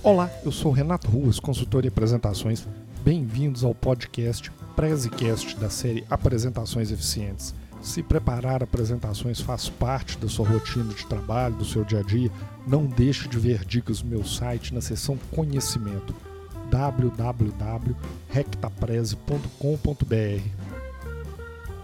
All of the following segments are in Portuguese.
Olá, eu sou Renato Ruas, consultor em apresentações. Bem-vindos ao podcast Prezecast da série Apresentações Eficientes. Se preparar apresentações faz parte da sua rotina de trabalho, do seu dia a dia, não deixe de ver dicas no meu site na seção Conhecimento www.rectapreze.com.br.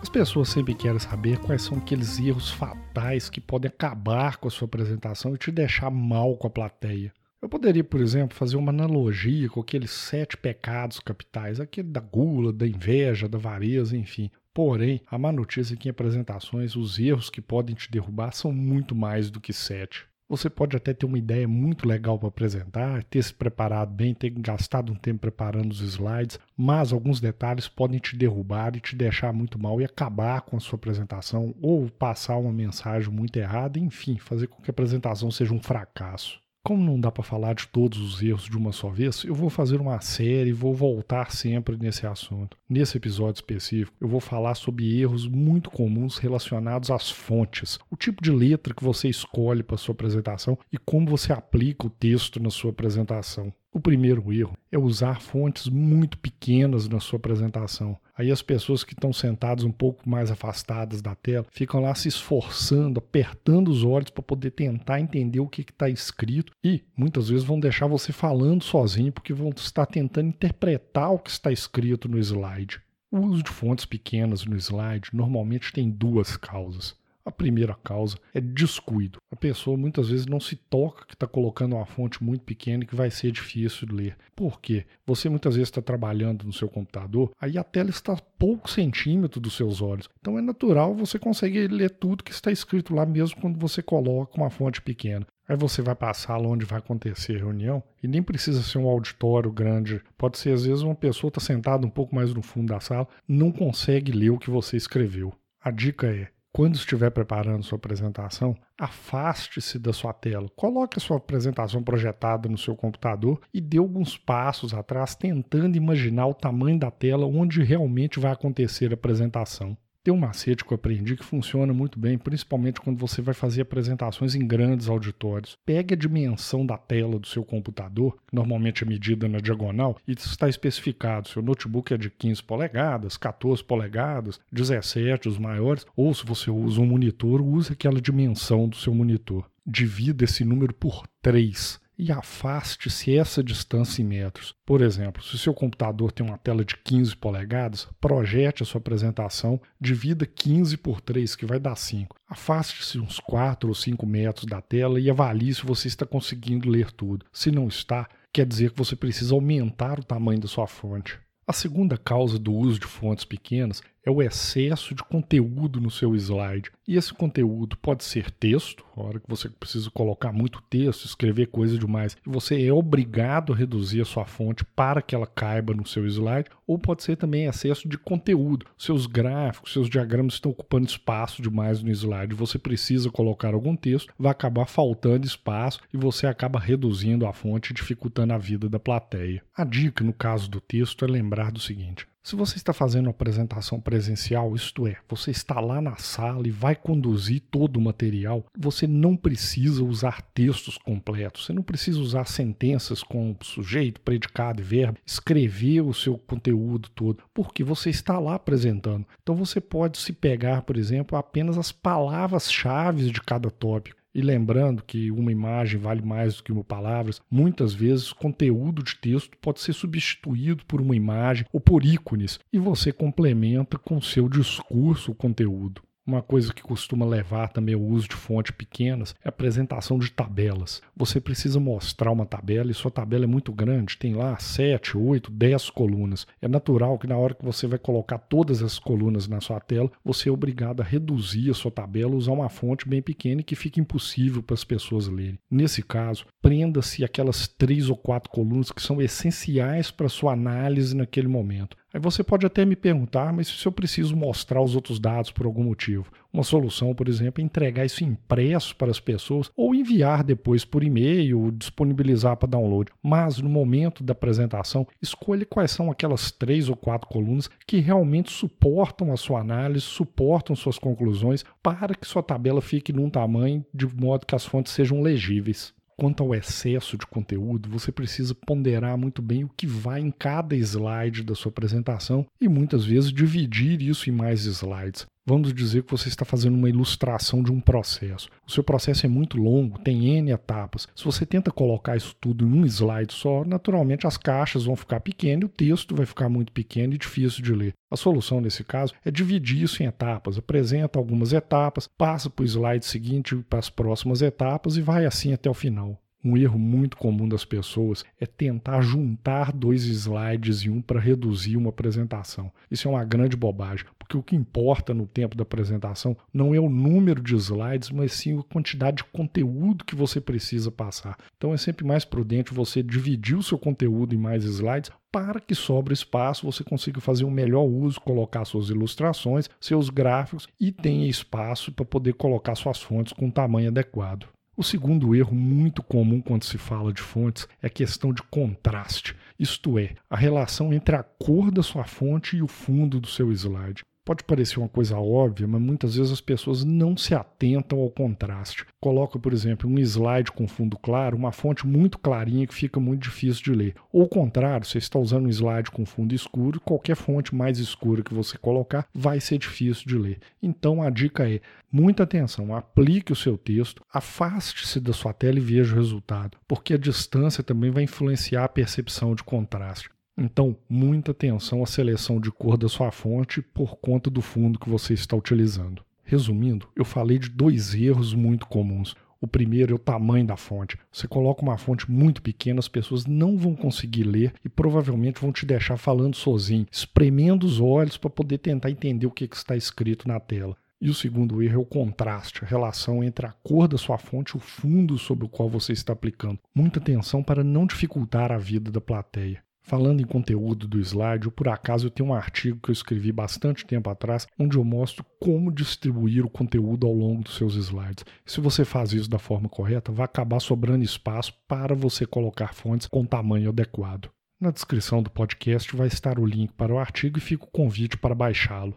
As pessoas sempre querem saber quais são aqueles erros fatais que podem acabar com a sua apresentação e te deixar mal com a plateia. Eu poderia, por exemplo, fazer uma analogia com aqueles sete pecados capitais, aquele da gula, da inveja, da avareza, enfim. Porém, a má notícia é que em apresentações os erros que podem te derrubar são muito mais do que sete. Você pode até ter uma ideia muito legal para apresentar, ter se preparado bem, ter gastado um tempo preparando os slides, mas alguns detalhes podem te derrubar e te deixar muito mal e acabar com a sua apresentação ou passar uma mensagem muito errada, enfim, fazer com que a apresentação seja um fracasso. Como não dá para falar de todos os erros de uma só vez, eu vou fazer uma série e vou voltar sempre nesse assunto. Nesse episódio específico, eu vou falar sobre erros muito comuns relacionados às fontes, o tipo de letra que você escolhe para sua apresentação e como você aplica o texto na sua apresentação. O primeiro erro é usar fontes muito pequenas na sua apresentação. Aí as pessoas que estão sentadas um pouco mais afastadas da tela ficam lá se esforçando, apertando os olhos para poder tentar entender o que está escrito e muitas vezes vão deixar você falando sozinho porque vão estar tentando interpretar o que está escrito no slide. O uso de fontes pequenas no slide normalmente tem duas causas. A primeira causa é descuido. A pessoa muitas vezes não se toca que está colocando uma fonte muito pequena e que vai ser difícil de ler. Por quê? Você muitas vezes está trabalhando no seu computador, aí a tela está a poucos centímetros dos seus olhos. Então é natural você conseguir ler tudo que está escrito lá mesmo quando você coloca uma fonte pequena. Aí você vai passar lá onde vai acontecer a reunião e nem precisa ser um auditório grande. Pode ser, às vezes, uma pessoa está sentada um pouco mais no fundo da sala, não consegue ler o que você escreveu. A dica é: quando estiver preparando sua apresentação, afaste-se da sua tela. Coloque a sua apresentação projetada no seu computador e dê alguns passos atrás, tentando imaginar o tamanho da tela onde realmente vai acontecer a apresentação. Tem um macete que eu aprendi que funciona muito bem, principalmente quando você vai fazer apresentações em grandes auditórios. Pegue a dimensão da tela do seu computador, normalmente é medida na diagonal, e está especificado. Seu notebook é de 15 polegadas, 14 polegadas, 17 os maiores, ou se você usa um monitor, use aquela dimensão do seu monitor. Divida esse número por 3 e afaste-se essa distância em metros. Por exemplo, se o seu computador tem uma tela de 15 polegadas, projete a sua apresentação, divida 15 por 3, que vai dar 5. Afaste-se uns 4 ou 5 metros da tela e avalie se você está conseguindo ler tudo. Se não está, quer dizer que você precisa aumentar o tamanho da sua fonte. A segunda causa do uso de fontes pequenas é o excesso de conteúdo no seu slide. E esse conteúdo pode ser texto, a hora que você precisa colocar muito texto, escrever coisa demais, e você é obrigado a reduzir a sua fonte para que ela caiba no seu slide, ou pode ser também excesso de conteúdo. Seus gráficos, seus diagramas estão ocupando espaço demais no slide, você precisa colocar algum texto, vai acabar faltando espaço e você acaba reduzindo a fonte, dificultando a vida da plateia. A dica no caso do texto é lembrar do seguinte: se você está fazendo uma apresentação presencial, isto é, você está lá na sala e vai conduzir todo o material, você não precisa usar textos completos, você não precisa usar sentenças com sujeito, predicado e verbo, escrever o seu conteúdo todo, porque você está lá apresentando. Então você pode se pegar, por exemplo, apenas as palavras-chave de cada tópico e lembrando que uma imagem vale mais do que mil palavras, muitas vezes conteúdo de texto pode ser substituído por uma imagem ou por ícones, e você complementa com seu discurso o conteúdo. Uma coisa que costuma levar também ao uso de fontes pequenas é a apresentação de tabelas. Você precisa mostrar uma tabela e sua tabela é muito grande, tem lá 7, 8, 10 colunas. É natural que na hora que você vai colocar todas as colunas na sua tela, você é obrigado a reduzir a sua tabela, usar uma fonte bem pequena e que fica impossível para as pessoas lerem. Nesse caso, prenda-se aquelas três ou quatro colunas que são essenciais para sua análise naquele momento. Aí você pode até me perguntar, mas se eu preciso mostrar os outros dados por algum motivo? Uma solução, por exemplo, é entregar isso impresso para as pessoas ou enviar depois por e-mail, disponibilizar para download. Mas no momento da apresentação, escolha quais são aquelas três ou quatro colunas que realmente suportam a sua análise, suportam suas conclusões, para que sua tabela fique num tamanho de modo que as fontes sejam legíveis. Quanto ao excesso de conteúdo, você precisa ponderar muito bem o que vai em cada slide da sua apresentação e muitas vezes dividir isso em mais slides. Vamos dizer que você está fazendo uma ilustração de um processo. O seu processo é muito longo, tem N etapas. Se você tenta colocar isso tudo em um slide só, naturalmente as caixas vão ficar pequenas o texto vai ficar muito pequeno e difícil de ler. A solução nesse caso é dividir isso em etapas. Apresenta algumas etapas, passa para o slide seguinte para as próximas etapas e vai assim até o final. Um erro muito comum das pessoas é tentar juntar dois slides em um para reduzir uma apresentação. Isso é uma grande bobagem, porque o que importa no tempo da apresentação não é o número de slides, mas sim a quantidade de conteúdo que você precisa passar. Então é sempre mais prudente você dividir o seu conteúdo em mais slides para que sobre espaço você consiga fazer um melhor uso, colocar suas ilustrações, seus gráficos e tenha espaço para poder colocar suas fontes com tamanho adequado. O segundo erro muito comum quando se fala de fontes é a questão de contraste, isto é, a relação entre a cor da sua fonte e o fundo do seu slide. Pode parecer uma coisa óbvia, mas muitas vezes as pessoas não se atentam ao contraste. Coloca, por exemplo, um slide com fundo claro, uma fonte muito clarinha que fica muito difícil de ler. Ou ao contrário, você está usando um slide com fundo escuro, qualquer fonte mais escura que você colocar vai ser difícil de ler. Então a dica é: muita atenção, aplique o seu texto, afaste-se da sua tela e veja o resultado, porque a distância também vai influenciar a percepção de contraste. Então, muita atenção à seleção de cor da sua fonte por conta do fundo que você está utilizando. Resumindo, eu falei de dois erros muito comuns. O primeiro é o tamanho da fonte. Você coloca uma fonte muito pequena, as pessoas não vão conseguir ler e provavelmente vão te deixar falando sozinho, espremendo os olhos para poder tentar entender o que está escrito na tela. E o segundo erro é o contraste, a relação entre a cor da sua fonte e o fundo sobre o qual você está aplicando. Muita atenção para não dificultar a vida da plateia. Falando em conteúdo do slide, por acaso eu tenho um artigo que eu escrevi bastante tempo atrás, onde eu mostro como distribuir o conteúdo ao longo dos seus slides. Se você faz isso da forma correta, vai acabar sobrando espaço para você colocar fontes com tamanho adequado. Na descrição do podcast vai estar o link para o artigo e fica o convite para baixá-lo.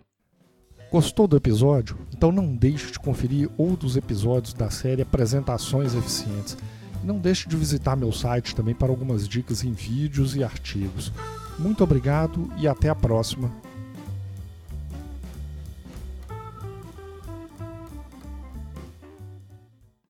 Gostou do episódio? Então não deixe de conferir outros episódios da série Apresentações Eficientes. Não deixe de visitar meu site também para algumas dicas em vídeos e artigos. Muito obrigado e até a próxima.